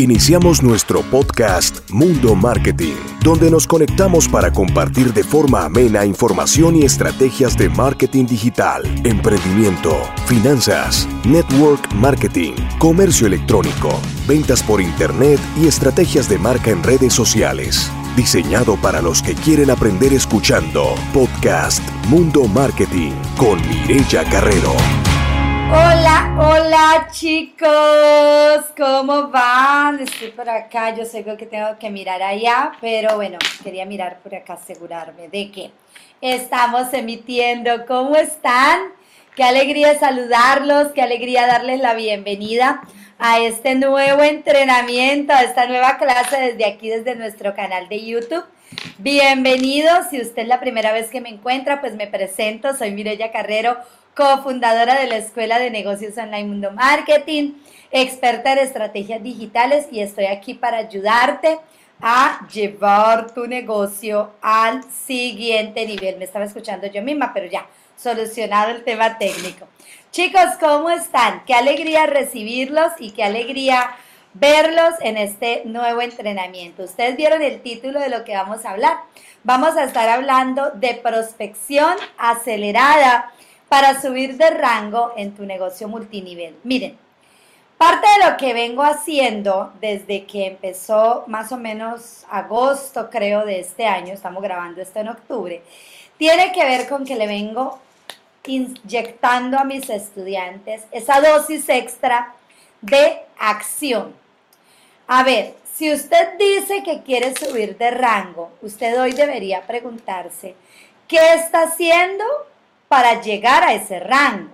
Iniciamos nuestro podcast Mundo Marketing, donde nos conectamos para compartir de forma amena información y estrategias de marketing digital, emprendimiento, finanzas, network marketing, comercio electrónico, ventas por internet y estrategias de marca en redes sociales. Diseñado para los que quieren aprender escuchando. Podcast Mundo Marketing con Mireya Carrero. Hola, hola chicos, ¿cómo van? Estoy por acá, yo sé que tengo que mirar allá, pero bueno, quería mirar por acá, asegurarme de que estamos emitiendo. ¿Cómo están? Qué alegría saludarlos, qué alegría darles la bienvenida a este nuevo entrenamiento, a esta nueva clase desde aquí, desde nuestro canal de YouTube. Bienvenidos, si usted es la primera vez que me encuentra, pues me presento, soy Mireya Carrero cofundadora de la Escuela de Negocios Online Mundo Marketing, experta en estrategias digitales y estoy aquí para ayudarte a llevar tu negocio al siguiente nivel. Me estaba escuchando yo misma, pero ya, solucionado el tema técnico. Chicos, ¿cómo están? Qué alegría recibirlos y qué alegría verlos en este nuevo entrenamiento. Ustedes vieron el título de lo que vamos a hablar. Vamos a estar hablando de prospección acelerada para subir de rango en tu negocio multinivel. Miren, parte de lo que vengo haciendo desde que empezó más o menos agosto, creo, de este año, estamos grabando esto en octubre, tiene que ver con que le vengo inyectando a mis estudiantes esa dosis extra de acción. A ver, si usted dice que quiere subir de rango, usted hoy debería preguntarse, ¿qué está haciendo para llegar a ese rango.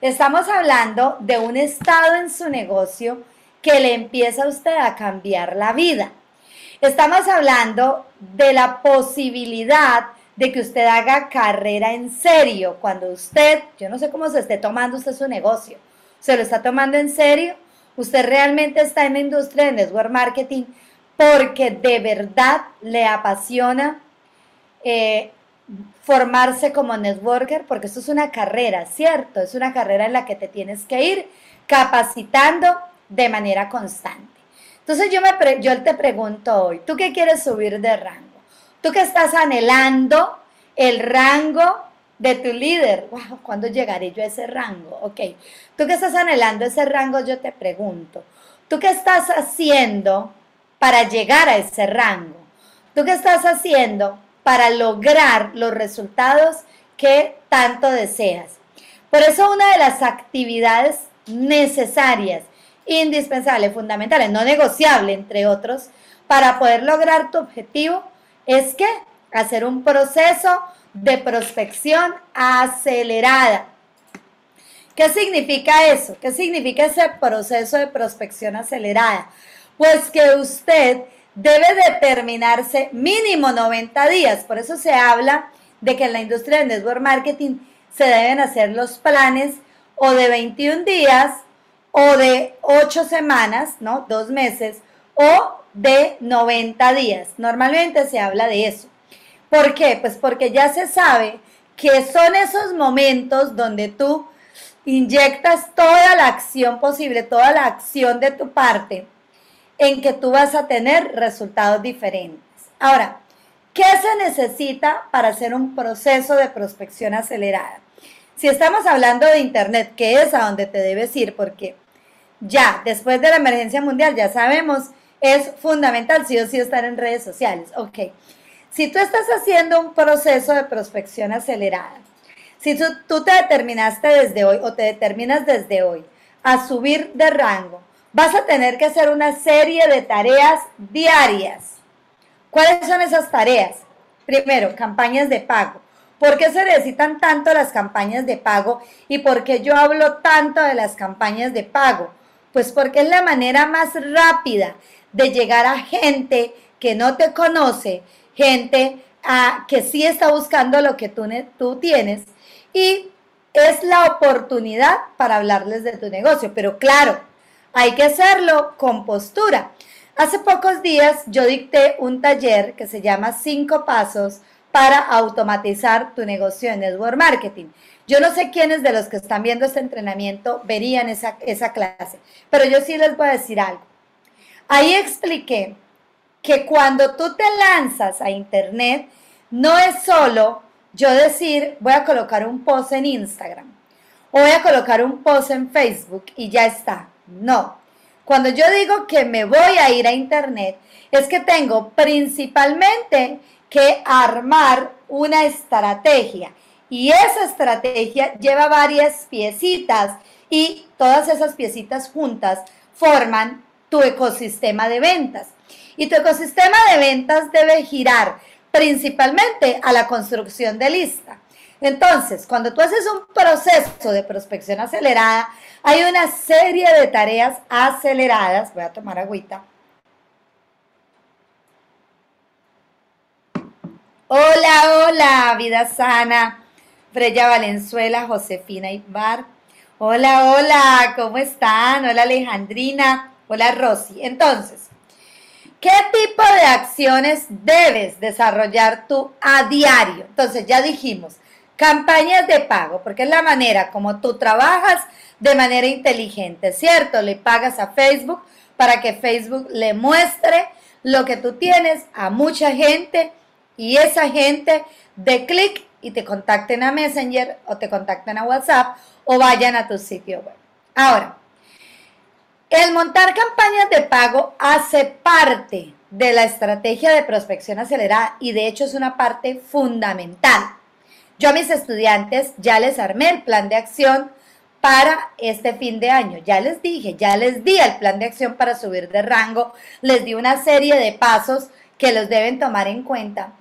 Estamos hablando de un estado en su negocio que le empieza a usted a cambiar la vida. Estamos hablando de la posibilidad de que usted haga carrera en serio. Cuando usted, yo no sé cómo se esté tomando usted su negocio, se lo está tomando en serio, usted realmente está en la industria de network marketing porque de verdad le apasiona eh, formarse como networker, porque esto es una carrera, ¿cierto? Es una carrera en la que te tienes que ir capacitando de manera constante. Entonces yo, me yo te pregunto hoy, ¿tú qué quieres subir de rango? ¿Tú qué estás anhelando el rango de tu líder? Wow, ¿Cuándo llegaré yo a ese rango? Ok, ¿tú qué estás anhelando ese rango? Yo te pregunto, ¿tú qué estás haciendo para llegar a ese rango? ¿Tú qué estás haciendo para lograr los resultados que tanto deseas. Por eso una de las actividades necesarias, indispensables, fundamentales, no negociables, entre otros, para poder lograr tu objetivo es que hacer un proceso de prospección acelerada. ¿Qué significa eso? ¿Qué significa ese proceso de prospección acelerada? Pues que usted debe determinarse mínimo 90 días. Por eso se habla de que en la industria del network marketing se deben hacer los planes o de 21 días o de 8 semanas, ¿no? Dos meses o de 90 días. Normalmente se habla de eso. ¿Por qué? Pues porque ya se sabe que son esos momentos donde tú inyectas toda la acción posible, toda la acción de tu parte en que tú vas a tener resultados diferentes. Ahora, ¿qué se necesita para hacer un proceso de prospección acelerada? Si estamos hablando de Internet, que es a donde te debes ir, porque ya después de la emergencia mundial, ya sabemos, es fundamental sí o sí estar en redes sociales. Ok, si tú estás haciendo un proceso de prospección acelerada, si tú, tú te determinaste desde hoy o te determinas desde hoy a subir de rango, vas a tener que hacer una serie de tareas diarias. ¿Cuáles son esas tareas? Primero, campañas de pago. ¿Por qué se necesitan tanto las campañas de pago y por qué yo hablo tanto de las campañas de pago? Pues porque es la manera más rápida de llegar a gente que no te conoce, gente a, que sí está buscando lo que tú, tú tienes y es la oportunidad para hablarles de tu negocio. Pero claro, hay que hacerlo con postura. Hace pocos días yo dicté un taller que se llama Cinco Pasos para automatizar tu negocio en network marketing. Yo no sé quiénes de los que están viendo este entrenamiento verían esa, esa clase, pero yo sí les voy a decir algo. Ahí expliqué que cuando tú te lanzas a Internet, no es solo yo decir, voy a colocar un post en Instagram o voy a colocar un post en Facebook y ya está. No. Cuando yo digo que me voy a ir a Internet, es que tengo principalmente que armar una estrategia. Y esa estrategia lleva varias piecitas y todas esas piecitas juntas forman tu ecosistema de ventas. Y tu ecosistema de ventas debe girar principalmente a la construcción de lista. Entonces, cuando tú haces un proceso de prospección acelerada, hay una serie de tareas aceleradas. Voy a tomar agüita. Hola, hola, vida sana. Freya Valenzuela, Josefina Ibar. Hola, hola, ¿cómo están? Hola, Alejandrina. Hola, Rosy. Entonces, ¿qué tipo de acciones debes desarrollar tú a diario? Entonces, ya dijimos, campañas de pago, porque es la manera como tú trabajas de manera inteligente, ¿cierto? Le pagas a Facebook para que Facebook le muestre lo que tú tienes a mucha gente y esa gente de clic y te contacten a Messenger o te contacten a WhatsApp o vayan a tu sitio web. Ahora, el montar campañas de pago hace parte de la estrategia de prospección acelerada y de hecho es una parte fundamental. Yo a mis estudiantes ya les armé el plan de acción para este fin de año. Ya les dije, ya les di el plan de acción para subir de rango, les di una serie de pasos que los deben tomar en cuenta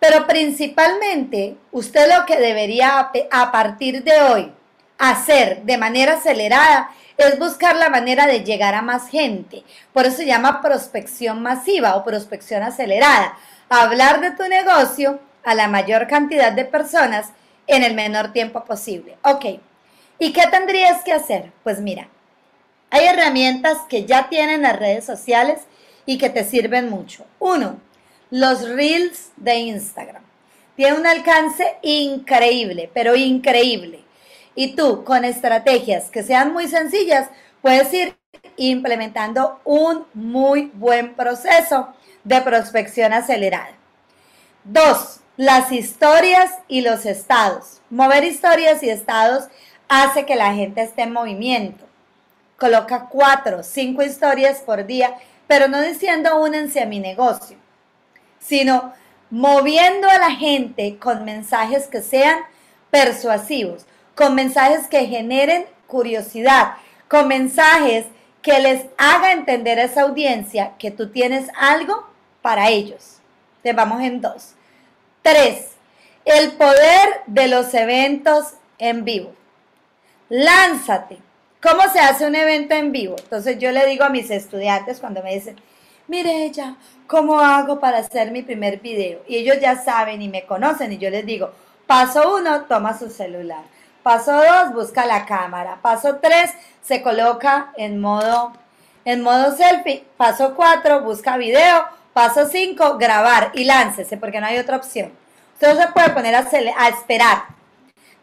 pero principalmente, usted lo que debería a partir de hoy hacer de manera acelerada es buscar la manera de llegar a más gente. Por eso se llama prospección masiva o prospección acelerada. Hablar de tu negocio a la mayor cantidad de personas en el menor tiempo posible. Ok. ¿Y qué tendrías que hacer? Pues mira, hay herramientas que ya tienen las redes sociales y que te sirven mucho. Uno, los reels de Instagram. Tiene un alcance increíble, pero increíble. Y tú, con estrategias que sean muy sencillas, puedes ir implementando un muy buen proceso de prospección acelerada. Dos, las historias y los estados. Mover historias y estados hace que la gente esté en movimiento. Coloca cuatro, cinco historias por día, pero no diciendo únense a mi negocio sino moviendo a la gente con mensajes que sean persuasivos, con mensajes que generen curiosidad, con mensajes que les haga entender a esa audiencia que tú tienes algo para ellos. Te vamos en dos. Tres, el poder de los eventos en vivo. Lánzate. ¿Cómo se hace un evento en vivo? Entonces yo le digo a mis estudiantes cuando me dicen, mire ella, ¿cómo hago para hacer mi primer video? Y ellos ya saben y me conocen y yo les digo, paso uno, toma su celular. Paso dos, busca la cámara. Paso tres, se coloca en modo, en modo selfie. Paso cuatro, busca video. Paso cinco, grabar y láncese porque no hay otra opción. Usted no se puede poner a, a esperar.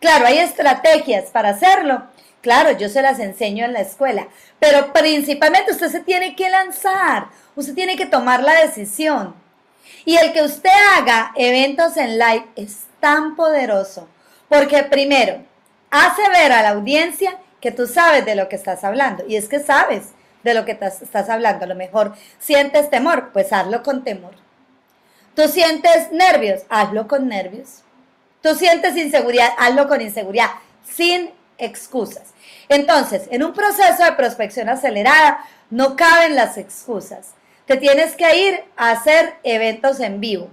Claro, hay estrategias para hacerlo. Claro, yo se las enseño en la escuela, pero principalmente usted se tiene que lanzar. Usted tiene que tomar la decisión. Y el que usted haga eventos en live es tan poderoso porque primero hace ver a la audiencia que tú sabes de lo que estás hablando. Y es que sabes de lo que estás hablando. A lo mejor sientes temor, pues hazlo con temor. Tú sientes nervios, hazlo con nervios. Tú sientes inseguridad, hazlo con inseguridad, sin excusas. Entonces, en un proceso de prospección acelerada no caben las excusas te tienes que ir a hacer eventos en vivo.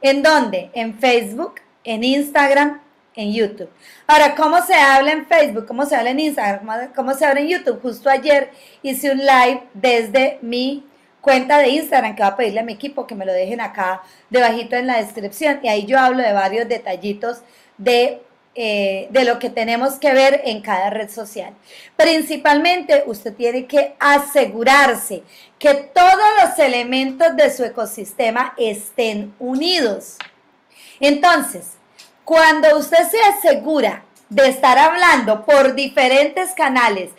¿En dónde? En Facebook, en Instagram, en YouTube. Ahora, ¿cómo se habla en Facebook? ¿Cómo se habla en Instagram? ¿Cómo, se habla en YouTube? Justo ayer hice un live desde mi cuenta de Instagram que va a pedirle a mi equipo que me lo dejen acá debajito en la descripción y ahí yo hablo de varios detallitos de eh, de lo que tenemos que ver en cada red social. Principalmente usted tiene que asegurarse que todos los elementos de su ecosistema estén unidos. Entonces, cuando usted se asegura de estar hablando por diferentes canales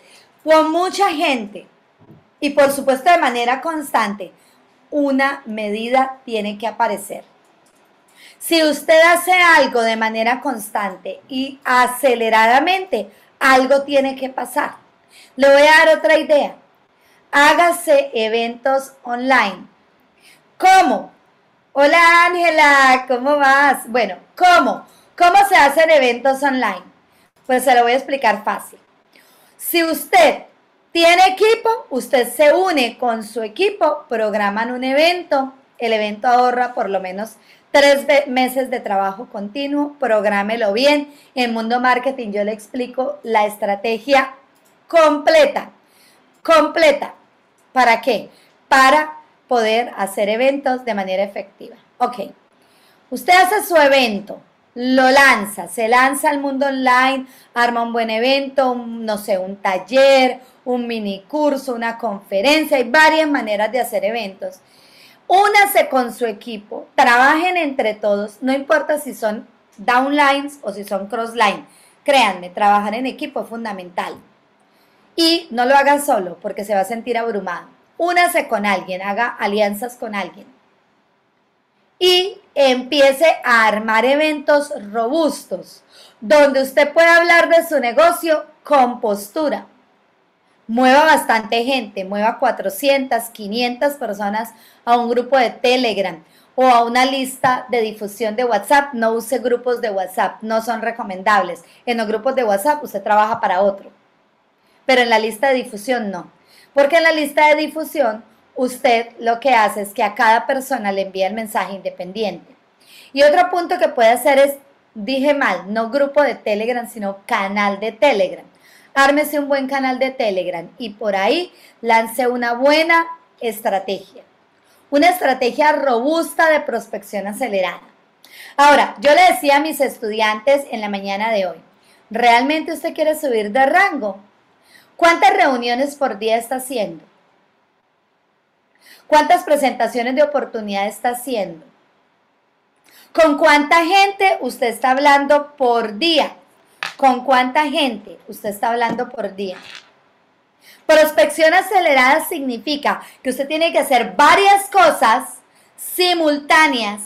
con mucha gente y por supuesto de manera constante, una medida tiene que aparecer. Si usted hace algo de manera constante y aceleradamente, algo tiene que pasar. Le voy a dar otra idea. Hágase eventos online. ¿Cómo? Hola Ángela, ¿cómo vas? Bueno, ¿cómo? ¿Cómo se hacen eventos online? Pues se lo voy a explicar fácil. Si usted tiene equipo, usted se une con su equipo, programan un evento, el evento ahorra por lo menos tres meses de trabajo continuo, prográmelo bien. En Mundo Marketing yo le explico la estrategia completa, completa. ¿Para qué? Para poder hacer eventos de manera efectiva. Ok, usted hace su evento, lo lanza, se lanza al mundo online, arma un buen evento, no sé, un taller, un mini curso, una conferencia, hay varias maneras de hacer eventos. Únase con su equipo, trabajen entre todos, no importa si son downlines o si son crosslines. Créanme, trabajar en equipo es fundamental. Y no lo hagan solo porque se va a sentir abrumado. Únase con alguien, haga alianzas con alguien. Y empiece a armar eventos robustos donde usted pueda hablar de su negocio con postura mueva bastante gente, mueva 400, 500 personas a un grupo de Telegram o a una lista de difusión de WhatsApp, no use grupos de WhatsApp, no son recomendables. En los grupos de WhatsApp usted trabaja para otro, pero en la lista de difusión no, porque en la lista de difusión usted lo que hace es que a cada persona le envía el mensaje independiente. Y otro punto que puede hacer es, dije mal, no grupo de Telegram, sino canal de Telegram ármese un buen canal de Telegram y por ahí lance una buena estrategia. Una estrategia robusta de prospección acelerada. Ahora, yo le decía a mis estudiantes en la mañana de hoy, ¿realmente usted quiere subir de rango? ¿Cuántas reuniones por día está haciendo? ¿Cuántas presentaciones de oportunidad está haciendo? ¿Con cuánta gente usted está hablando por día? ¿Con cuánta gente usted está hablando por día? Prospección acelerada significa que usted tiene que hacer varias cosas simultáneas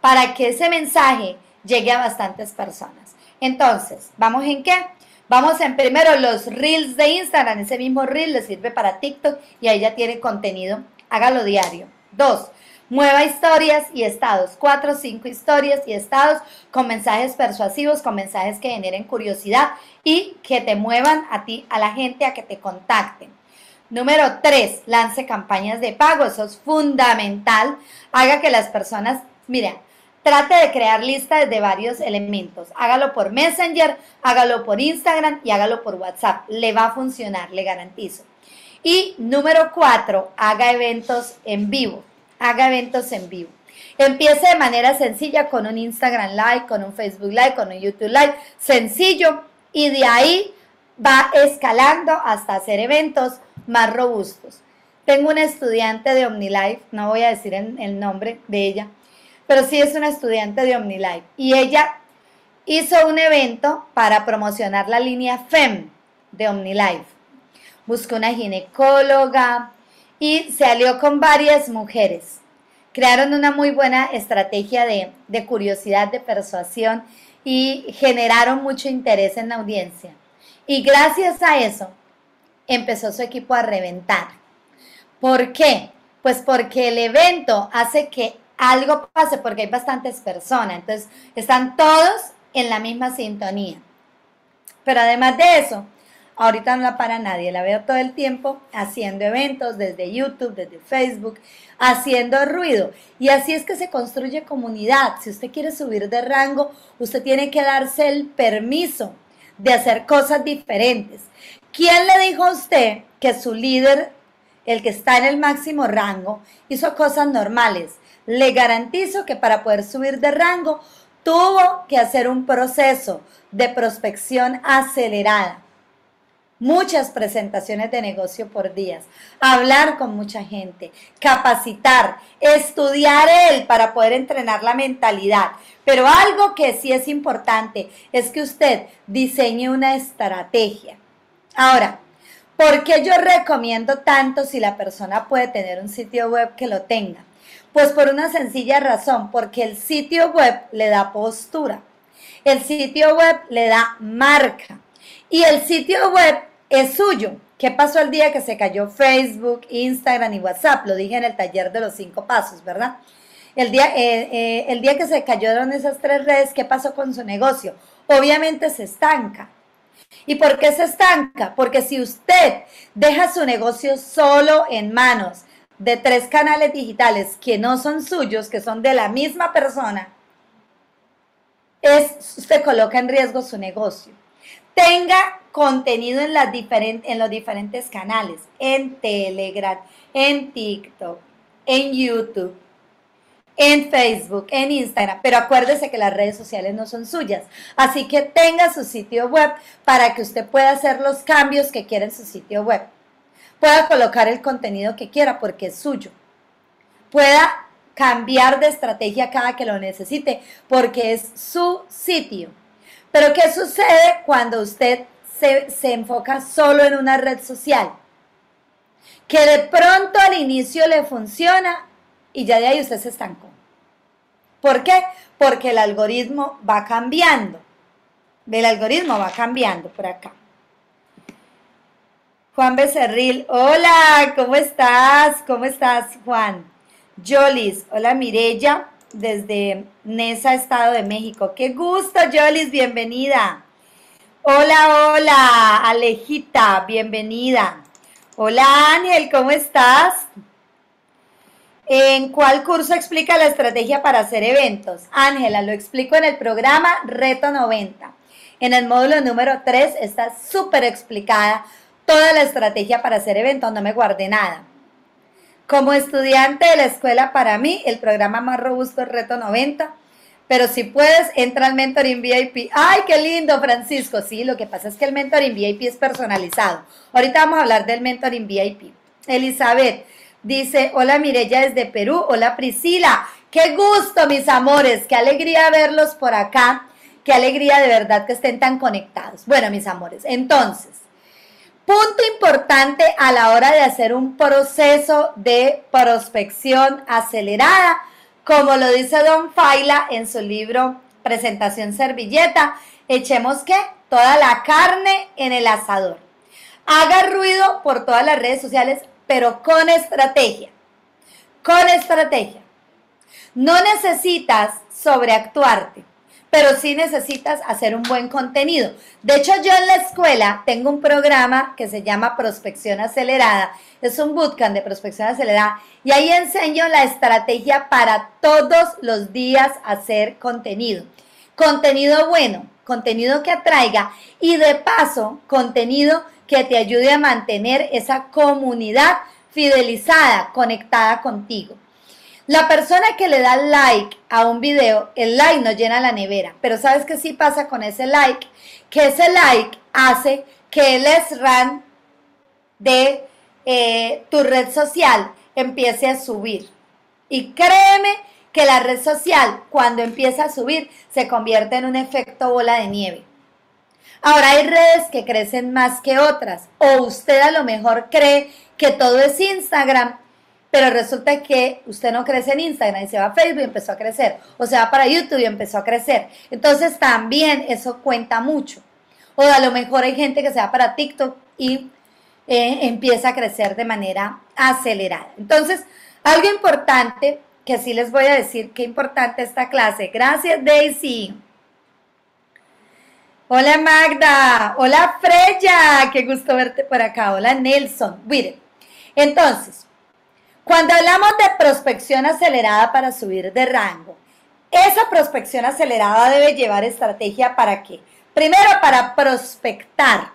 para que ese mensaje llegue a bastantes personas. Entonces, ¿vamos en qué? Vamos en primero los reels de Instagram. Ese mismo reel le sirve para TikTok y ahí ya tiene contenido. Hágalo diario. Dos, Mueva historias y estados, cuatro cinco historias y estados con mensajes persuasivos, con mensajes que generen curiosidad y que te muevan a ti, a la gente, a que te contacten. Número tres, lance campañas de pago, eso es fundamental. Haga que las personas, mira, trate de crear listas de varios elementos. Hágalo por Messenger, hágalo por Instagram y hágalo por WhatsApp. Le va a funcionar, le garantizo. Y número cuatro, haga eventos en vivo haga eventos en vivo. Empiece de manera sencilla con un Instagram Live, con un Facebook Live, con un YouTube Live, sencillo, y de ahí va escalando hasta hacer eventos más robustos. Tengo una estudiante de OmniLife, no voy a decir el nombre de ella, pero sí es una estudiante de OmniLife, y ella hizo un evento para promocionar la línea FEM de OmniLife. Buscó una ginecóloga, y se alió con varias mujeres. Crearon una muy buena estrategia de, curiosidad, de persuasión y generaron mucho interés en la audiencia. Y gracias a eso empezó su equipo a reventar. ¿Por qué? Pues porque el evento hace que algo pase, porque hay bastantes personas, entonces están todos en la misma sintonía. Pero además de eso, Ahorita no la para nadie, la veo todo el tiempo haciendo eventos desde YouTube, desde Facebook, haciendo ruido. Y así es que se construye comunidad. Si usted quiere subir de rango, usted tiene que darse el permiso de hacer cosas diferentes. ¿Quién le dijo a usted que su líder, el que está en el máximo rango, hizo cosas normales? Le garantizo que para poder subir de rango tuvo que hacer un proceso de prospección acelerada muchas presentaciones de negocio por días, hablar con mucha gente, capacitar, estudiar él para poder entrenar la mentalidad. Pero algo que sí es importante es que usted diseñe una estrategia. Ahora, ¿Por qué yo recomiendo tanto si la persona puede tener un sitio web que lo tenga? Pues por una sencilla razón, porque el sitio web le da postura, el sitio web le da marca y el sitio web es suyo. ¿Qué pasó el día que se cayó Facebook, Instagram y WhatsApp? Lo dije en el taller de los cinco pasos, ¿verdad? El día, eh, eh, el día que se cayeron esas tres redes, ¿qué pasó con su negocio? Obviamente se estanca. ¿Y por qué se estanca? Porque si usted deja su negocio solo en manos de tres canales digitales que no son suyos, que son de la misma persona, es, usted coloca en riesgo su negocio. Tenga contenido en, las en los diferentes canales, en Telegram, en TikTok, en YouTube, en Facebook, en Instagram, pero acuérdese que las redes sociales no son suyas. Así que tenga su sitio web para que usted pueda hacer los cambios que quiera en su sitio web. Pueda colocar el contenido que quiera porque es suyo. Pueda cambiar de estrategia cada que lo necesite porque es su sitio. Pero ¿qué sucede cuando usted se, se enfoca solo en una red social? Que de pronto al inicio le funciona y ya de ahí usted se estancó. ¿Por qué? Porque el algoritmo va cambiando. El algoritmo va cambiando por acá. Juan Becerril, hola, ¿cómo estás? ¿Cómo estás, Juan? Jolis, hola Mirella, desde Nesa, Estado de México. Qué gusto, Jolis, bienvenida. Hola, hola, Alejita, bienvenida. Hola Ángel, ¿cómo estás? ¿En cuál curso explica la estrategia para hacer eventos? Ángela, lo explico en el programa Reto 90. En el módulo número 3 está súper explicada toda la estrategia para hacer eventos, no me guardé nada. Como estudiante de la escuela, para mí, el programa más robusto es Reto 90. Pero si puedes, entra al Mentoring VIP. ¡Ay, qué lindo, Francisco! Sí, lo que pasa es que el Mentoring VIP es personalizado. Ahorita vamos a hablar del Mentoring VIP. Elizabeth, Dice, hola Mirella desde Perú, hola Priscila, qué gusto mis amores, qué alegría verlos por acá, qué alegría de verdad que estén tan conectados. Bueno, mis amores, entonces, punto importante a la hora de hacer un proceso de prospección acelerada, como lo dice Don Faila en su libro Presentación Servilleta, echemos que toda la carne en el asador. Haga ruido por todas las redes sociales, pero con estrategia. Con estrategia. No necesitas sobreactuarte, pero sí necesitas hacer un buen contenido. De hecho, yo en la escuela tengo un programa que se llama Prospección Acelerada. Es un bootcamp de prospección acelerada y ahí enseño la estrategia para todos los días hacer contenido. Contenido bueno, contenido que atraiga y de paso, contenido que te ayude a mantener esa comunidad fidelizada, conectada contigo. La persona que le da like a un video, el like no llena la nevera, pero ¿sabes qué sí pasa con ese like? Que ese like hace que el SRAM de eh, tu red social empiece a subir. Y créeme que la red social, cuando empieza a subir, se convierte en un efecto bola de nieve. Ahora hay redes que crecen más que otras. O usted a lo mejor cree que todo es Instagram, pero resulta que usted no crece en Instagram y se va a Facebook y empezó a crecer. O se va para YouTube y empezó a crecer. Entonces también eso cuenta mucho. O a lo mejor hay gente que se va para TikTok y eh, empieza a crecer de manera acelerada. Entonces, algo importante que sí les voy a decir, qué importante esta clase. Gracias, Daisy. Hola Magda, hola Freya, qué gusto verte por acá, hola Nelson. Mire, entonces, cuando hablamos de prospección acelerada para subir de rango, esa prospección acelerada debe llevar estrategia para qué? Primero, para prospectar.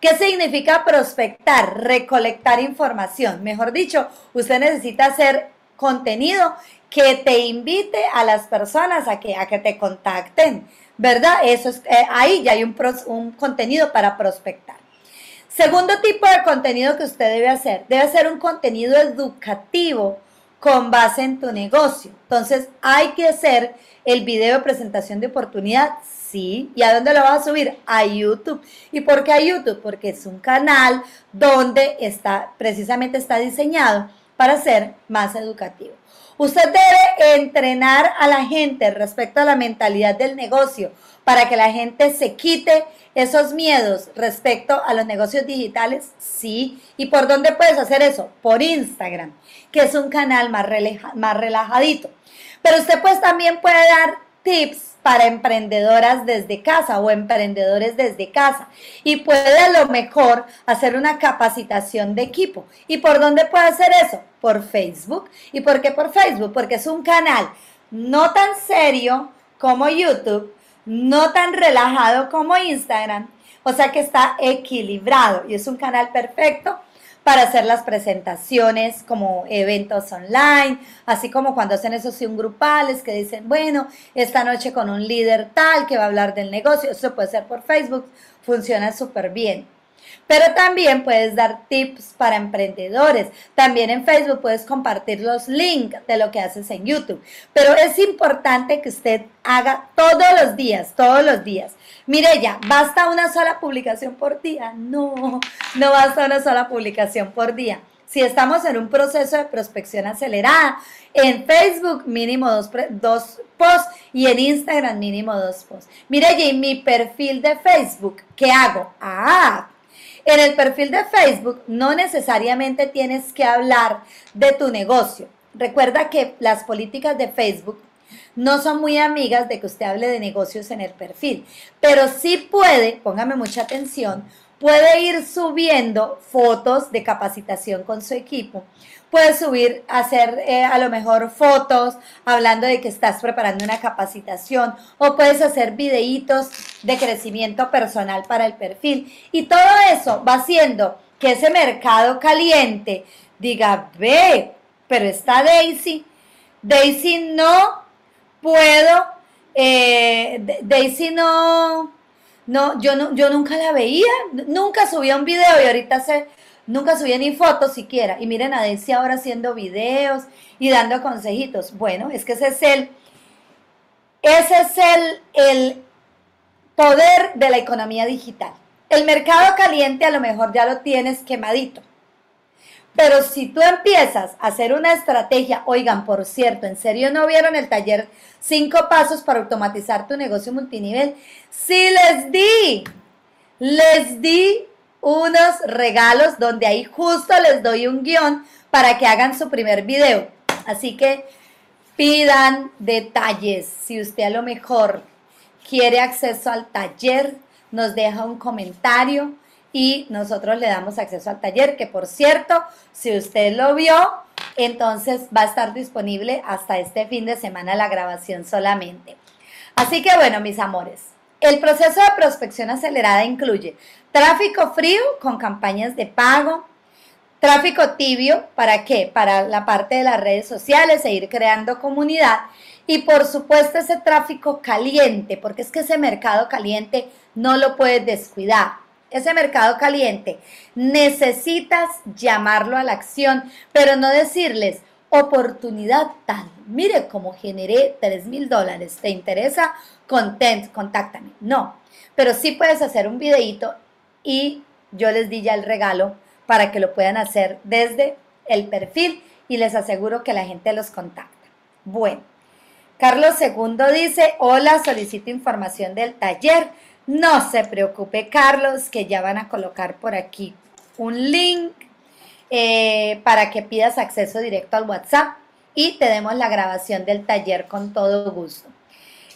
¿Qué significa prospectar? Recolectar información. Mejor dicho, usted necesita hacer contenido que te invite a las personas a que, a que te contacten ¿verdad? Eso es, eh, ahí ya hay un, un contenido para prospectar. Segundo tipo de contenido que usted debe hacer, debe ser un contenido educativo con base en tu negocio. Entonces, hay que hacer el video de presentación de oportunidad, sí. ¿Y a dónde lo vas a subir? A YouTube. ¿Y por qué a YouTube? Porque es un canal donde está, precisamente está diseñado para ser más educativo. Usted debe entrenar a la gente respecto a la mentalidad del negocio para que la gente se quite esos miedos respecto a los negocios digitales, sí. ¿Y por dónde puedes hacer eso? Por Instagram, que es un canal más, más relajadito. Pero usted pues también puede dar tips para emprendedoras desde casa o emprendedores desde casa y puede a lo mejor hacer una capacitación de equipo. ¿Y por dónde puede hacer eso? Por Facebook. ¿Y por qué por Facebook? Porque es un canal no tan serio como YouTube, no tan relajado como Instagram, o sea que está equilibrado y es un canal perfecto para hacer las presentaciones como eventos online, así como cuando hacen esos un grupales que dicen, bueno, esta noche con un líder tal que va a hablar del negocio, eso puede ser por Facebook, funciona súper bien. Pero también puedes dar tips para emprendedores. También en Facebook puedes compartir los links de lo que haces en YouTube. Pero es importante que usted haga todos los días, todos los días. Mire ya, ¿basta una sola publicación por día? No, no basta una sola publicación por día. Si estamos en un proceso de prospección acelerada, en Facebook mínimo dos, dos posts y en Instagram mínimo dos posts. Mire, en mi perfil de Facebook, ¿qué hago? Ah, en el perfil de Facebook no necesariamente tienes que hablar de tu negocio. Recuerda que las políticas de Facebook no son muy amigas de que usted hable de negocios en el perfil, pero sí puede, póngame mucha atención, puede ir subiendo fotos de capacitación con su equipo. Puedes subir, hacer eh, a lo mejor fotos hablando de que estás preparando una capacitación o puedes hacer videitos de crecimiento personal para el perfil. Y todo eso va haciendo que ese mercado caliente diga, ve, pero está Daisy. Daisy no puedo, eh, Daisy no no, yo, no, yo nunca la veía, nunca subía un video y ahorita se, nunca subía ni fotos siquiera. Y miren a Daisy ahora haciendo videos y dando consejitos. Bueno, es que ese es el, ese es el, el poder de la economía digital. El mercado caliente a lo mejor ya lo tienes quemadito. Pero si tú empiezas a hacer una estrategia, oigan, por cierto, ¿en serio no vieron el taller cinco pasos para automatizar tu negocio multinivel? Sí les di, les di unos regalos donde ahí justo les doy un guion para que hagan su primer video. Así que pidan detalles. Si usted a lo mejor quiere acceso al taller, nos deja un comentario y nosotros le damos acceso al taller, que por cierto, si usted lo vio, entonces va a estar disponible hasta este fin de semana la grabación solamente. Así que bueno, mis amores, el proceso de prospección acelerada incluye tráfico frío con campañas de pago, tráfico tibio, ¿para qué? Para la parte de las redes sociales e ir creando comunidad. Y por supuesto ese tráfico caliente, porque es que ese mercado caliente no lo puedes descuidar ese mercado caliente, necesitas llamarlo a la acción, pero no decirles oportunidad tal. Mire cómo generé 3 mil dólares. ¿Te interesa? Content, contáctame. No, pero sí puedes hacer un videito y yo les di ya el regalo para que lo puedan hacer desde el perfil y les aseguro que la gente los contacta. Bueno, Carlos II dice, hola, solicito información del taller. No se preocupe, Carlos, que ya van a colocar por aquí un link eh, para que pidas acceso directo al WhatsApp y te demos la grabación del taller con todo gusto.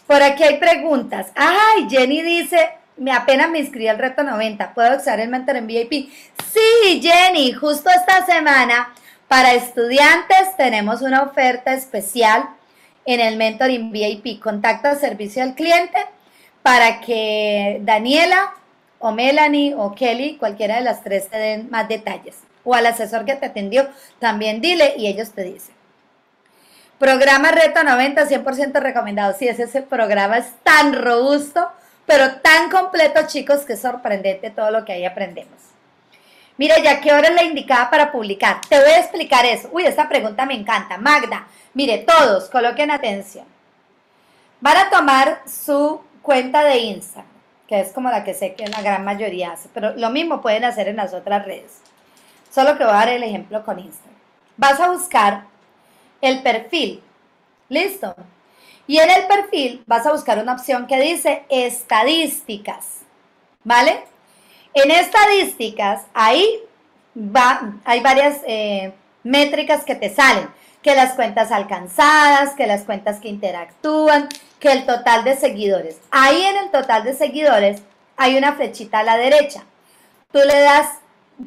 Por aquí hay preguntas. Ay, Jenny dice, me apenas me inscribí al reto 90, ¿puedo usar el mentor en VIP? Sí, Jenny, justo esta semana para estudiantes tenemos una oferta especial en el mentor en VIP. Contacto al servicio al cliente para que Daniela o Melanie o Kelly, cualquiera de las tres, te den más detalles. O al asesor que te atendió, también dile y ellos te dicen. Programa Reto 90, 100% recomendado. Sí, ese, ese programa es tan robusto, pero tan completo, chicos, que es sorprendente todo lo que ahí aprendemos. Mira, ya qué hora es la indicada para publicar. Te voy a explicar eso. Uy, esta pregunta me encanta. Magda, mire, todos coloquen atención. Van a tomar su cuenta de Instagram, que es como la que sé que la gran mayoría hace, pero lo mismo pueden hacer en las otras redes. Solo que voy a dar el ejemplo con Instagram. Vas a buscar el perfil. ¿Listo? Y en el perfil vas a buscar una opción que dice estadísticas. ¿Vale? En estadísticas, ahí va, hay varias eh, métricas que te salen, que las cuentas alcanzadas, que las cuentas que interactúan, que el total de seguidores. Ahí en el total de seguidores hay una flechita a la derecha. Tú le das,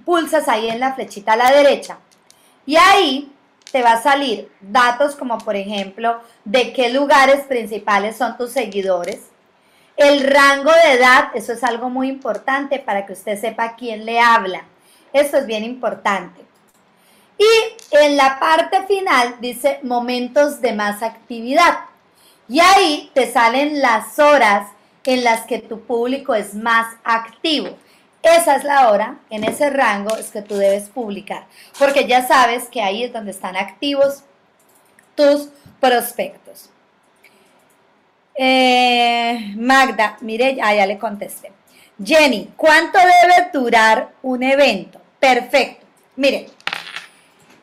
pulsas ahí en la flechita a la derecha y ahí te va a salir datos como por ejemplo de qué lugares principales son tus seguidores, el rango de edad, eso es algo muy importante para que usted sepa quién le habla. Esto es bien importante. Y en la parte final dice momentos de más actividad. Y ahí te salen las horas en las que tu público es más activo. Esa es la hora, en ese rango es que tú debes publicar, porque ya sabes que ahí es donde están activos tus prospectos. Eh, Magda, mire, ah, ya le contesté. Jenny, ¿cuánto debe durar un evento? Perfecto. Mire,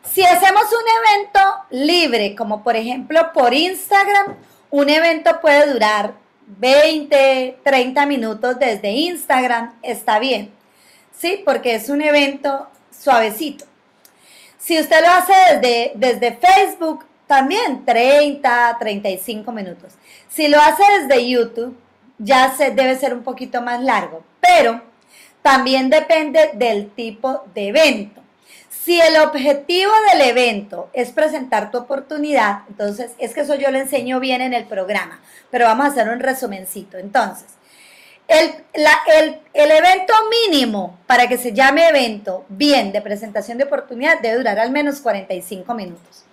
si hacemos un evento libre, como por ejemplo por Instagram, un evento puede durar 20, 30 minutos desde Instagram, está bien. ¿Sí? Porque es un evento suavecito. Si usted lo hace desde, desde Facebook, también 30, 35 minutos. Si lo hace desde YouTube, ya se, debe ser un poquito más largo, pero también depende del tipo de evento. Si el objetivo del evento es presentar tu oportunidad, entonces es que eso yo lo enseño bien en el programa, pero vamos a hacer un resumencito. Entonces, el, el, el, evento mínimo para que se llame evento bien de presentación de oportunidad debe durar al menos 45 minutos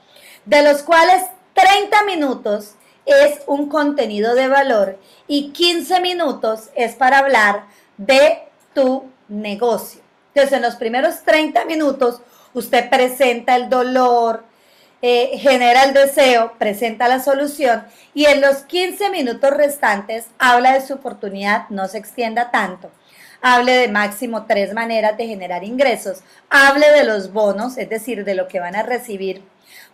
de los cuales 30 minutos es un contenido de valor y 15 minutos es para hablar de tu negocio. Entonces, en los primeros 30 minutos, usted presenta el dolor, eh, genera el deseo, presenta la solución y en los 15 minutos restantes habla de su oportunidad, no se extienda tanto. Hable de máximo tres maneras de generar ingresos. Hable de los bonos, es decir, de lo que van a recibir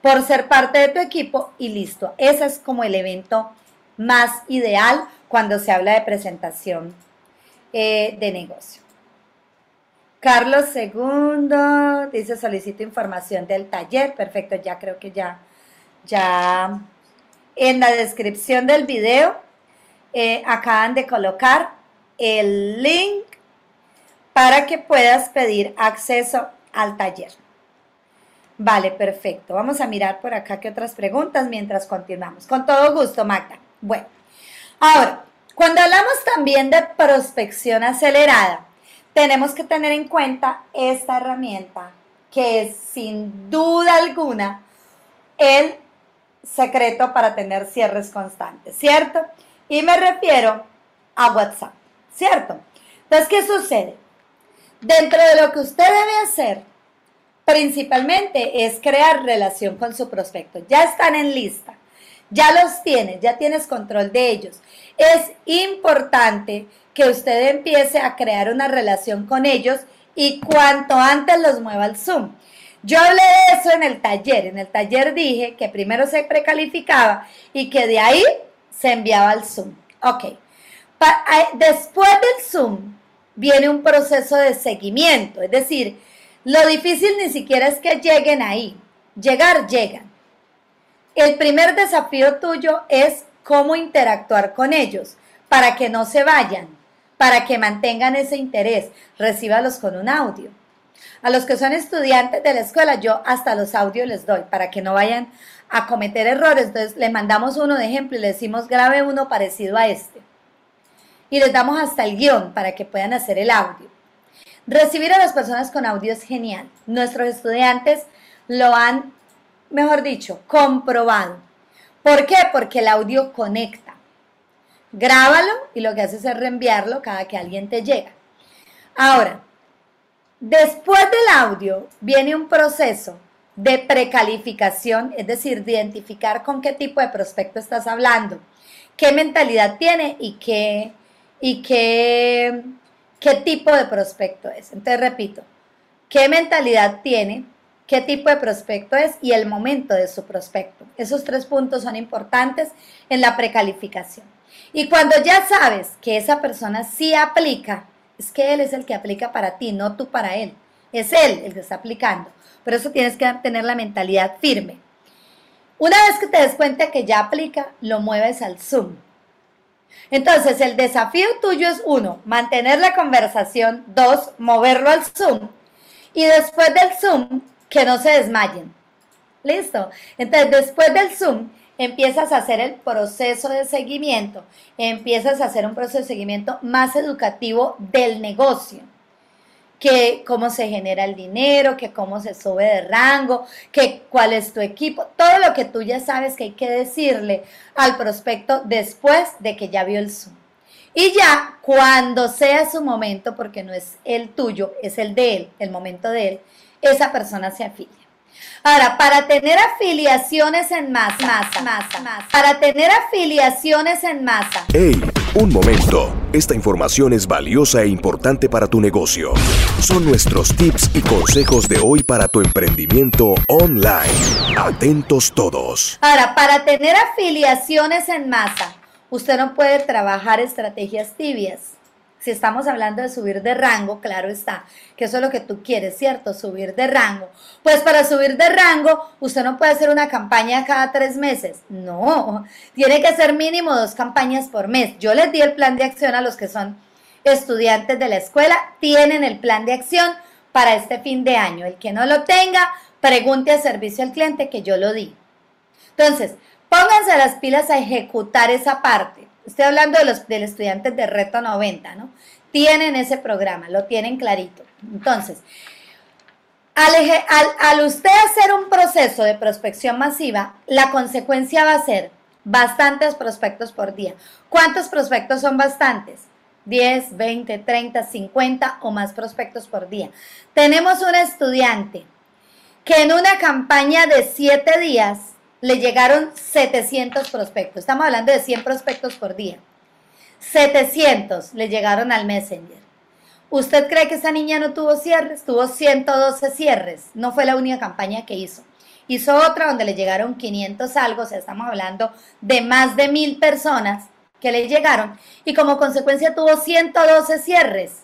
por ser parte de tu equipo y listo. Ese es como el evento más ideal cuando se habla de presentación eh, de negocio. Carlos II dice solicito información del taller. Perfecto, ya creo que ya, ya en la descripción del video eh, acaban de colocar el link para que puedas pedir acceso al taller. Vale, perfecto. Vamos a mirar por acá qué otras preguntas mientras continuamos. Con todo gusto, Magda. Bueno, ahora, cuando hablamos también de prospección acelerada, tenemos que tener en cuenta esta herramienta que es sin duda alguna el secreto para tener cierres constantes, ¿cierto? Y me refiero a WhatsApp, ¿cierto? Entonces, ¿qué sucede? Dentro de lo que usted debe hacer principalmente es crear relación con su prospecto. Ya están en lista, ya los tienes, ya tienes control de ellos. Es importante que usted empiece a crear una relación con ellos y cuanto antes los mueva al Zoom. Yo hablé de eso en el taller. En el taller dije que primero se precalificaba y que de ahí se enviaba al Zoom. Ok. después del Zoom viene un proceso de seguimiento, es decir, lo difícil ni siquiera es que lleguen ahí. Llegar, llegan. El primer desafío tuyo es cómo interactuar con ellos para que no se vayan, para que mantengan ese interés. Recíbalos con un audio. A los que son estudiantes de la escuela, yo hasta los audios les doy para que no vayan a cometer errores. Entonces, le mandamos uno de ejemplo y le decimos grabe uno parecido a este. Y les damos hasta el guion para que puedan hacer el audio. Recibir a las personas con audio es genial. Nuestros estudiantes lo han, mejor dicho, comprobado. ¿Por qué? Porque el audio conecta. Grábalo y lo que haces es reenviarlo cada que alguien te llega. Ahora, Después del audio viene un proceso de precalificación, es decir, de identificar con qué tipo de prospecto estás hablando, qué mentalidad tiene y qué, y qué, qué tipo de prospecto es. Entonces, repito, qué mentalidad tiene, qué tipo de prospecto es y el momento de su prospecto. Esos tres puntos son importantes en la precalificación. Y cuando ya sabes que esa persona sí aplica, es que él es el que aplica para ti, no tú para él. Es él el que está aplicando. Por eso tienes que tener la mentalidad firme. Una vez que te des cuenta que ya aplica, lo mueves al Zoom. Entonces, el desafío tuyo es uno, mantener la conversación, dos, moverlo al Zoom y después del Zoom, que no se desmayen. ¿Listo? Entonces, después del Zoom, empiezas a hacer el proceso de seguimiento, empiezas a hacer un proceso de seguimiento más educativo del negocio que cómo se genera el dinero, que cómo se sube de rango, que cuál es tu equipo, todo lo que tú ya sabes que hay que decirle al prospecto después de que ya vio el Zoom. Y ya cuando sea su momento, porque no es el tuyo, es el de él, el momento de él, esa persona se afilia. Ahora, para tener afiliaciones en masa, masa, masa, masa, para tener afiliaciones en masa. ¡Hey! Un momento. Esta información es valiosa e importante para tu negocio. Son nuestros tips y consejos de hoy para tu emprendimiento online. Atentos todos. Ahora, para tener afiliaciones en masa, usted no puede trabajar estrategias tibias si estamos hablando de subir de rango, claro está, que eso es lo que tú quieres, ¿cierto? Subir de rango. Pues para subir de rango, usted no puede hacer una campaña cada tres meses. No, tiene que hacer mínimo dos campañas por mes. Yo les di el plan de acción a los que son estudiantes de la escuela, tienen el plan de acción para este fin de año. El que no lo tenga, pregunte a servicio al cliente que yo lo di. Entonces, pónganse las pilas a ejecutar esa parte. Estoy hablando de los del estudiantes de Reto 90, ¿no? Tienen ese programa, lo tienen clarito. Entonces, al, al, usted hacer un proceso de prospección masiva, la consecuencia va a ser bastantes prospectos por día. ¿Cuántos prospectos son bastantes? 10, 20, 30, 50 o más prospectos por día. Tenemos un estudiante que en una campaña de 7 días le llegaron 700 prospectos. Estamos hablando de 100 prospectos por día. 700 le llegaron al Messenger. ¿Usted cree que esa niña no tuvo cierres? Tuvo 112 cierres. No fue la única campaña que hizo. Hizo otra donde le llegaron 500 algo, o sea, estamos hablando de más de mil personas que le llegaron y como consecuencia tuvo 112 cierres.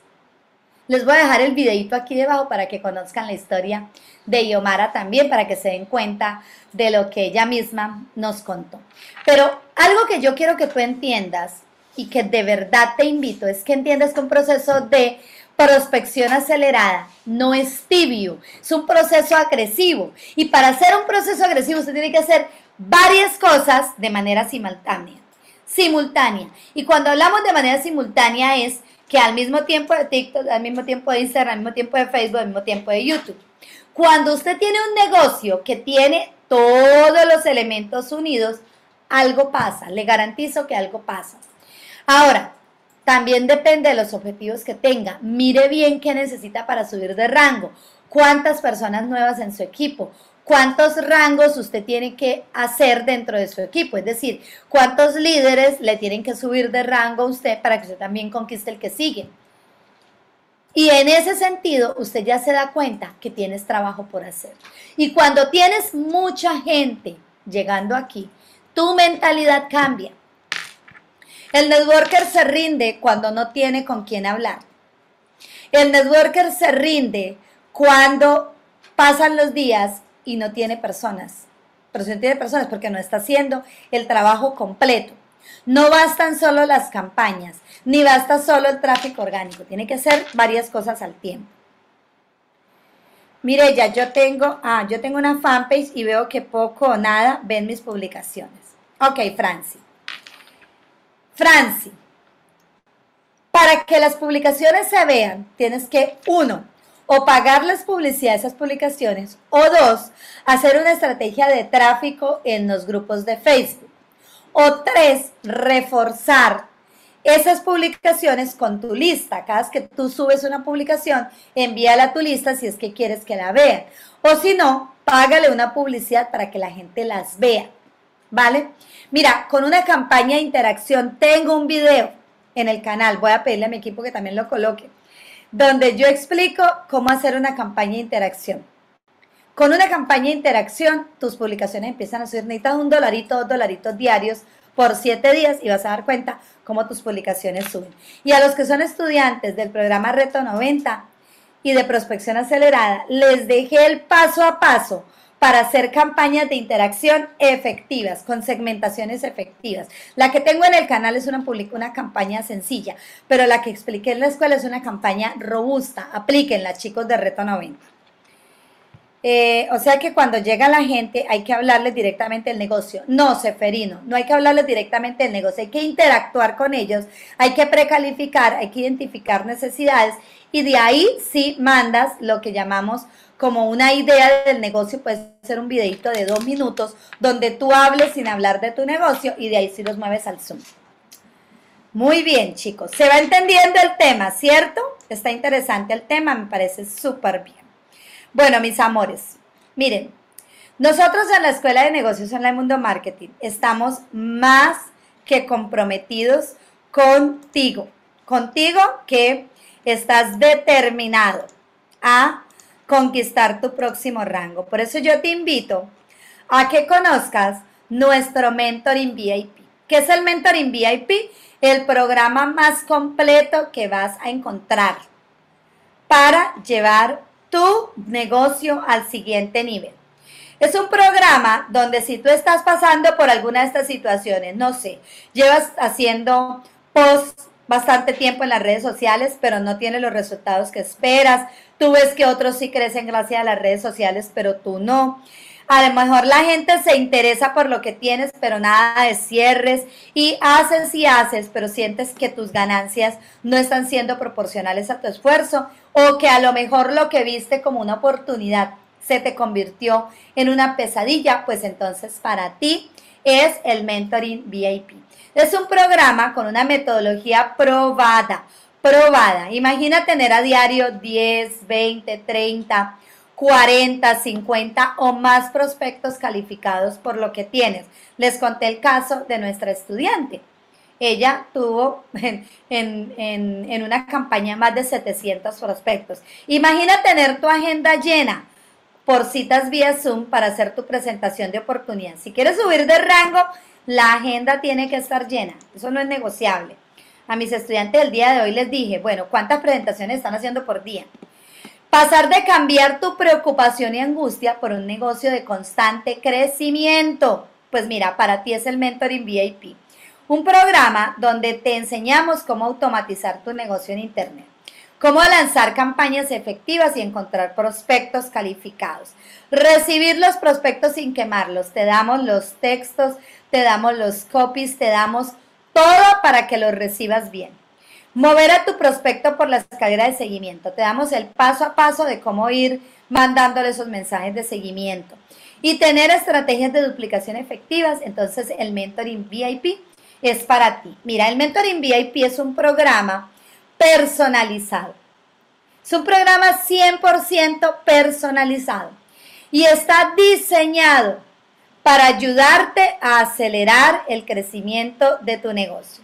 Les voy a dejar el videito aquí debajo para que conozcan la historia de Yomara también, para que se den cuenta de lo que ella misma nos contó. Pero algo que yo quiero que tú entiendas y que de verdad te invito es que entiendas que un proceso de prospección acelerada no es tibio, es un proceso agresivo. Y para hacer un proceso agresivo usted tiene que hacer varias cosas de manera simultánea. Simultánea. Y cuando hablamos de manera simultánea es que al mismo tiempo de TikTok, al mismo tiempo de Instagram, al mismo tiempo de Facebook, al mismo tiempo de YouTube. Cuando usted tiene un negocio que tiene todos los elementos unidos, algo pasa, le garantizo que algo pasa. Ahora, también depende de los objetivos que tenga. Mire bien qué necesita para subir de rango, cuántas personas nuevas en su equipo, cuántos rangos usted tiene que hacer dentro de su equipo, es decir, cuántos líderes le tienen que subir de rango a usted para que usted también conquiste el que sigue. Y en ese sentido, usted ya se da cuenta que tienes trabajo por hacer. Y cuando tienes mucha gente llegando aquí, tu mentalidad cambia. El networker se rinde cuando no tiene con quién hablar. El networker se rinde cuando pasan los días y no tiene personas. Pero si no tiene personas porque no está haciendo el trabajo completo. No bastan solo las campañas, ni basta solo el tráfico orgánico. Tiene que hacer varias cosas al tiempo. Mire, ya yo tengo, ah, yo tengo una fanpage y veo que poco o nada ven mis publicaciones. Ok, Franci. Franci, para que las publicaciones se vean, tienes que, uno, o pagarles publicidad a esas publicaciones, o dos, hacer una estrategia de tráfico en los grupos de Facebook, o tres, reforzar esas publicaciones con tu lista. Cada vez que tú subes una publicación, envíala a tu lista si es que quieres que la vean. O si no, págale una publicidad para que la gente las vea. ¿Vale? Mira, con una campaña de interacción, tengo un video en el canal, voy a pedirle a mi equipo que también lo coloque, donde yo explico cómo hacer una campaña de interacción. Con una campaña de interacción, tus publicaciones empiezan a subir, necesitas un dolarito, dos dolaritos diarios por siete días y vas a dar cuenta cómo tus publicaciones suben. Y a los que son estudiantes del programa Reto 90 y de prospección acelerada, les dejé el paso a paso para hacer campañas de interacción efectivas, con segmentaciones efectivas. La que tengo en el canal es una, una campaña sencilla, pero la que expliqué en la escuela es una campaña robusta. Aplíquenla, chicos de Reto 90. Eh, o sea que cuando llega la gente hay que hablarles directamente del negocio. No, Seferino, no hay que hablarles directamente del negocio, hay que interactuar con ellos, hay que precalificar, hay que identificar necesidades y de ahí sí mandas lo que llamamos como una idea del negocio, puede ser un videito de dos minutos donde tú hables sin hablar de tu negocio y de ahí sí los mueves al Zoom. Muy bien, chicos. Se va entendiendo el tema, ¿cierto? Está interesante el tema, me parece súper bien. Bueno, mis amores, miren, nosotros en la Escuela de Negocios en el Mundo Marketing estamos más que comprometidos contigo, contigo que estás determinado a conquistar tu próximo rango. Por eso yo te invito a que conozcas nuestro Mentoring VIP. ¿Qué es el Mentoring VIP? El programa más completo que vas a encontrar para llevar tu negocio al siguiente nivel. Es un programa donde si tú estás pasando por alguna de estas situaciones, no sé, llevas haciendo posts bastante tiempo en las redes sociales, pero no tienes los resultados que esperas. Tú ves que otros sí crecen gracias a las redes sociales, pero tú no. A lo mejor la gente se interesa por lo que tienes, pero nada de cierres. Y haces y haces, pero sientes que tus ganancias no están siendo proporcionales a tu esfuerzo. O que a lo mejor lo que viste como una oportunidad se te convirtió en una pesadilla. Pues entonces para ti es el Mentoring VIP. Es un programa con una metodología probada. Probada. Imagina tener a diario 10, 20, 30 40, 50 o más prospectos calificados por lo que tienes. Les conté el caso de nuestra estudiante. Ella tuvo en, una campaña más de 700 prospectos. Imagina tener tu agenda llena por citas vía Zoom para hacer tu presentación de oportunidad. Si quieres subir de rango, la agenda tiene que estar llena. Eso no es negociable. A mis estudiantes del día de hoy les dije, bueno, ¿cuántas presentaciones están haciendo por día? Pasar de cambiar tu preocupación y angustia por un negocio de constante crecimiento. Pues mira, para ti es el Mentoring VIP, un programa donde te enseñamos cómo automatizar tu negocio en Internet, cómo lanzar campañas efectivas y encontrar prospectos calificados, recibir los prospectos sin quemarlos. Te damos los textos, te damos los copies, te damos todo para que los recibas bien. Mover a tu prospecto por la escalera de seguimiento. Te damos el paso a paso de cómo ir mandándole esos mensajes de seguimiento. Y tener estrategias de duplicación efectivas. Entonces el Mentoring VIP es para ti. Mira, el Mentoring VIP es un programa personalizado. Es un programa 100% personalizado. Y está diseñado para ayudarte a acelerar el crecimiento de tu negocio.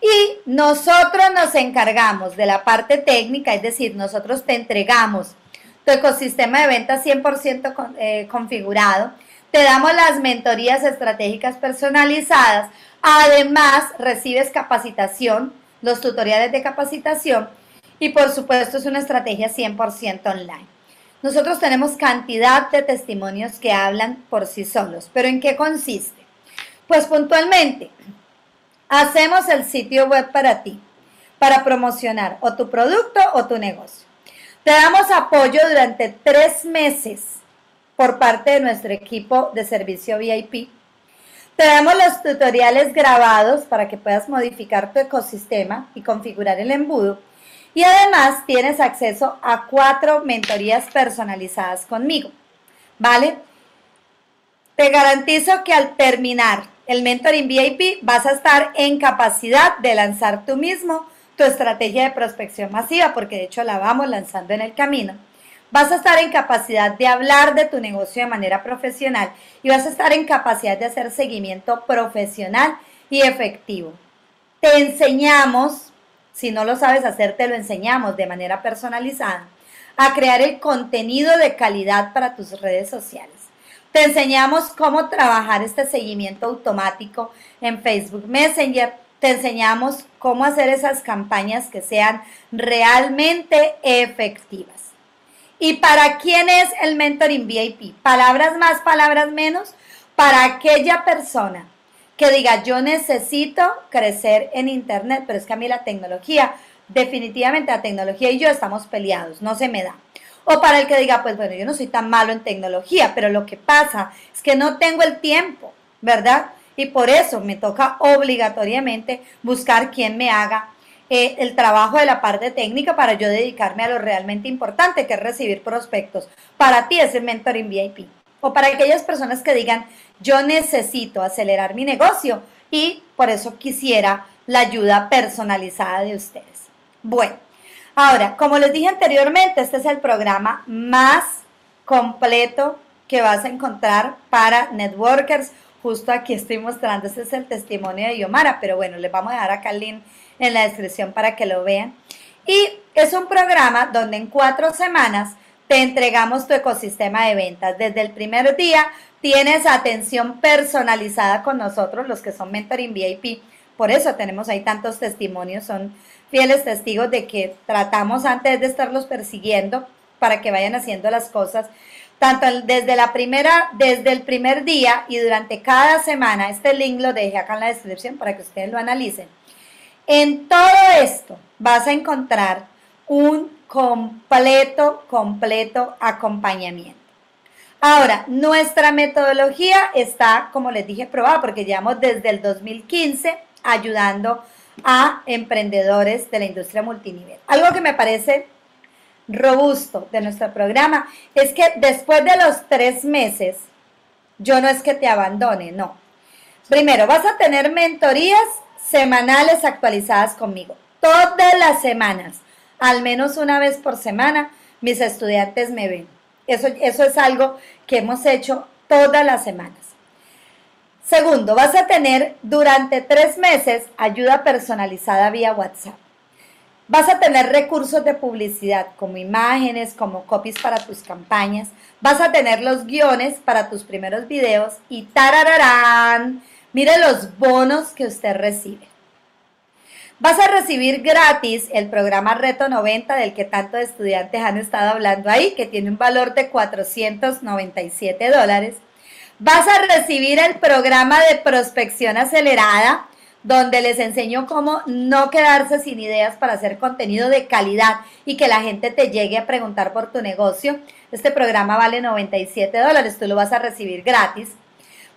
Y nosotros nos encargamos de la parte técnica, es decir, nosotros te entregamos tu ecosistema de ventas 100% eh, configurado, te damos las mentorías estratégicas personalizadas, además recibes capacitación, los tutoriales de capacitación y por supuesto es una estrategia 100% online. Nosotros tenemos cantidad de testimonios que hablan por sí solos, pero ¿en qué consiste? Pues puntualmente, Hacemos el sitio web para ti, para promocionar o tu producto o tu negocio. Te damos apoyo durante tres meses por parte de nuestro equipo de servicio VIP. Te damos los tutoriales grabados para que puedas modificar tu ecosistema y configurar el embudo. Y además tienes acceso a cuatro mentorías personalizadas conmigo. ¿Vale? Te garantizo que al terminar el Mentoring VIP, vas a estar en capacidad de lanzar tú mismo tu estrategia de prospección masiva, porque de hecho la vamos lanzando en el camino. Vas a estar en capacidad de hablar de tu negocio de manera profesional y vas a estar en capacidad de hacer seguimiento profesional y efectivo. Te enseñamos, si no lo sabes hacer, te lo enseñamos de manera personalizada, a crear el contenido de calidad para tus redes sociales. Te enseñamos cómo trabajar este seguimiento automático en Facebook Messenger. Te enseñamos cómo hacer esas campañas que sean realmente efectivas. ¿Y para quién es el mentoring VIP? Palabras más, palabras menos. Para aquella persona que diga, yo necesito crecer en Internet, pero es que a mí la tecnología, definitivamente la tecnología y yo estamos peleados, no se me da. O para el que diga, pues bueno, yo no soy tan malo en tecnología, pero lo que pasa es que no tengo el tiempo, ¿verdad? Y por eso me toca obligatoriamente buscar quien me haga eh, el trabajo de la parte técnica para yo dedicarme a lo realmente importante, que es recibir prospectos. Para ti es el mentoring VIP. O para aquellas personas que digan, yo necesito acelerar mi negocio y por eso quisiera la ayuda personalizada de ustedes. Bueno, Ahora, como les dije anteriormente, este es el programa más completo que vas a encontrar para networkers. Justo aquí estoy mostrando, este es el testimonio de Yomara, pero bueno, les vamos a dejar acá el en la descripción para que lo vean. Y es un programa donde en cuatro semanas te entregamos tu ecosistema de ventas. Desde el primer día tienes atención personalizada con nosotros, los que son Mentoring VIP. Por eso tenemos ahí tantos testimonios, son fieles testigos de que tratamos antes de estarlos persiguiendo para que vayan haciendo las cosas tanto desde la primera, desde el primer día y durante cada semana. Este link lo dejé acá en la descripción para que ustedes lo analicen. En todo esto vas a encontrar un completo, completo acompañamiento. Ahora, nuestra metodología está, como les dije, probada porque llevamos desde el 2015 ayudando a emprendedores de la industria multinivel. Algo que me parece robusto de nuestro programa es que después de los tres meses, yo no es que te abandone, no. Primero, vas a tener mentorías semanales actualizadas conmigo. Todas las semanas, al menos una vez por semana, mis estudiantes me ven. Eso, eso es algo que hemos hecho todas las semanas. Segundo, vas a tener durante tres meses ayuda personalizada vía WhatsApp. Vas a tener recursos de publicidad como imágenes, como copies para tus campañas. Vas a tener los guiones para tus primeros videos y tarararán. Mire los bonos que usted recibe. Vas a recibir gratis el programa Reto 90 del que tantos estudiantes han estado hablando ahí, que tiene un valor de 497 dólares Vas a recibir el programa de prospección acelerada, donde les enseño cómo no quedarse sin ideas para hacer contenido de calidad y que la gente te llegue a preguntar por tu negocio. Este programa vale 97 dólares, tú lo vas a recibir gratis.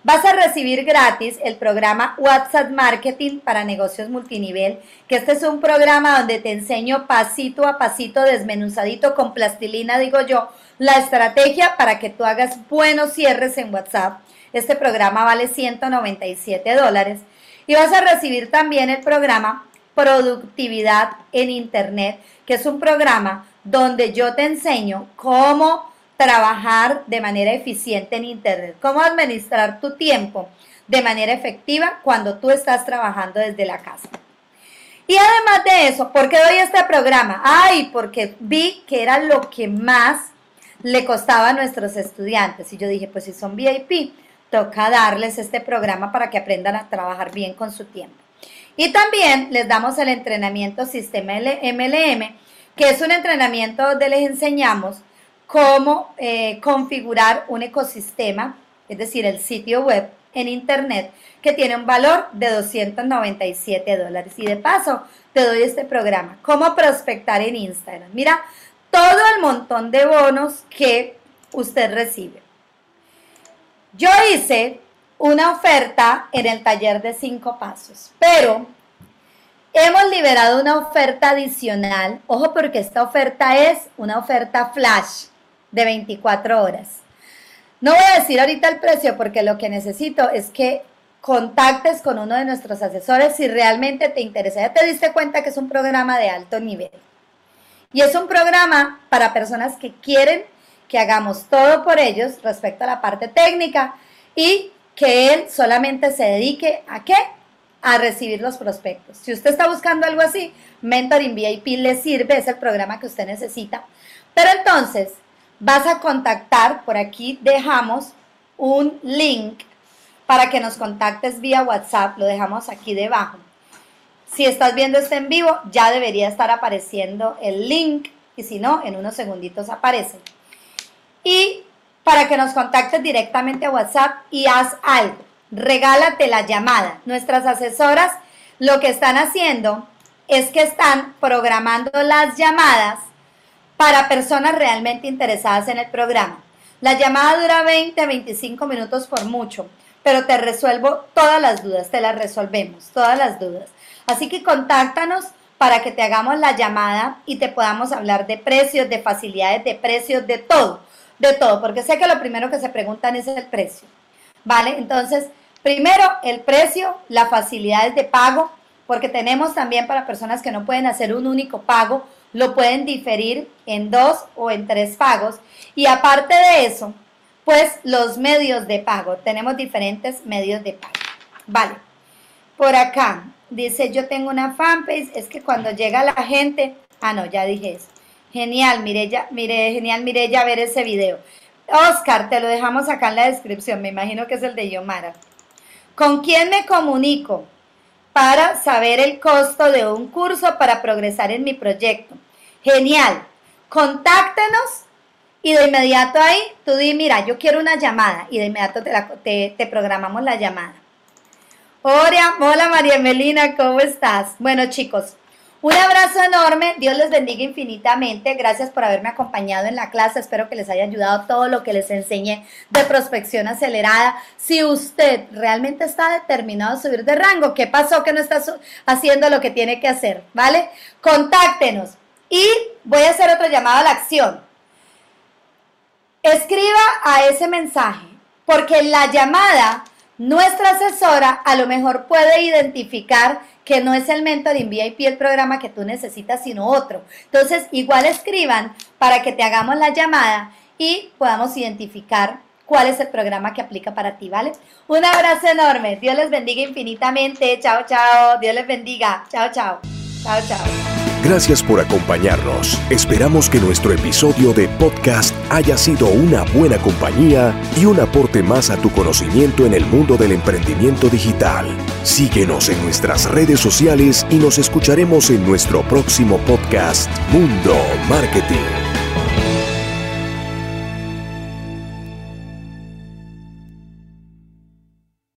Vas a recibir gratis el programa WhatsApp Marketing para negocios multinivel, que este es un programa donde te enseño pasito a pasito, desmenuzadito con plastilina, digo yo, la estrategia para que tú hagas buenos cierres en WhatsApp. Este programa vale 197 dólares. Y vas a recibir también el programa Productividad en Internet, que es un programa donde yo te enseño cómo trabajar de manera eficiente en Internet, cómo administrar tu tiempo de manera efectiva cuando tú estás trabajando desde la casa. Y además de eso, ¿por qué doy este programa? Ay, porque vi que era lo que más le costaba a nuestros estudiantes. Y yo dije, pues si son VIP, toca darles este programa para que aprendan a trabajar bien con su tiempo. Y también les damos el entrenamiento Sistema MLM, que es un entrenamiento donde les enseñamos cómo eh, configurar un ecosistema, es decir, el sitio web en Internet, que tiene un valor de 297 dólares. Y de paso, te doy este programa, cómo prospectar en Instagram. Mira, todo el montón de bonos que usted recibe. Yo hice una oferta en el taller de cinco pasos, pero hemos liberado una oferta adicional. Ojo porque esta oferta es una oferta flash de 24 horas. No voy a decir ahorita el precio porque lo que necesito es que contactes con uno de nuestros asesores si realmente te interesa. Ya te diste cuenta que es un programa de alto nivel. Y es un programa para personas que quieren que hagamos todo por ellos respecto a la parte técnica y que él solamente se dedique a qué? A recibir los prospectos. Si usted está buscando algo así, Mentoring VIP le sirve, es el programa que usted necesita. Pero entonces, vas a contactar, por aquí dejamos un link para que nos contactes vía WhatsApp, lo dejamos aquí debajo. Si estás viendo este en vivo, ya debería estar apareciendo el link y si no, en unos segunditos aparece. Y para que nos contactes directamente a WhatsApp y haz algo. Regálate la llamada. Nuestras asesoras lo que están haciendo es que están programando las llamadas para personas realmente interesadas en el programa. La llamada dura 20 25 minutos por mucho, pero te resuelvo todas las dudas, te las resolvemos, todas las dudas. Así que contáctanos para que te hagamos la llamada y te podamos hablar de precios, de facilidades de precios, de todo, de todo, porque sé que lo primero que se preguntan es el precio. ¿Vale? Entonces, primero el precio, las facilidades de pago, porque tenemos también para personas que no pueden hacer un único pago, lo pueden diferir en dos o en tres pagos. Y aparte de eso, pues los medios de pago. Tenemos diferentes medios de pago. Vale. Por acá dice, yo tengo una fanpage, es que cuando llega la gente, ah no, ya dije eso. Genial, Mirella, mire, genial, Mirella, ver ese video. Oscar, te lo dejamos acá en la descripción, me imagino que es el de Yomara. ¿Con quién me comunico para saber el costo de un curso para progresar en mi proyecto? Genial. Contáctenos y de inmediato ahí tú di, mira, yo quiero una llamada y de inmediato te, te, programamos la llamada. Hola, hola María Melina, ¿cómo estás? Bueno chicos, un abrazo enorme, Dios les bendiga infinitamente, gracias por haberme acompañado en la clase, espero que les haya ayudado todo lo que les enseñé de prospección acelerada. Si usted realmente está determinado a subir de rango, ¿qué pasó que no está haciendo lo que tiene que hacer? ¿Vale? Contáctenos y voy a hacer otro llamado a la acción. Escriba a ese mensaje, porque la llamada, nuestra asesora a lo mejor puede identificar que no es el Mentoring VIP el programa que tú necesitas, sino otro. Entonces, igual escriban para que te hagamos la llamada y podamos identificar cuál es el programa que aplica para ti, ¿vale? Un abrazo enorme. Dios les bendiga infinitamente. Chao, chao. Dios les bendiga. Chao, chao. Gracias por acompañarnos. Esperamos que nuestro episodio de podcast haya sido una buena compañía y un aporte más a tu conocimiento en el mundo del emprendimiento digital. Síguenos en nuestras redes sociales y nos escucharemos en nuestro próximo podcast Mundo Marketing.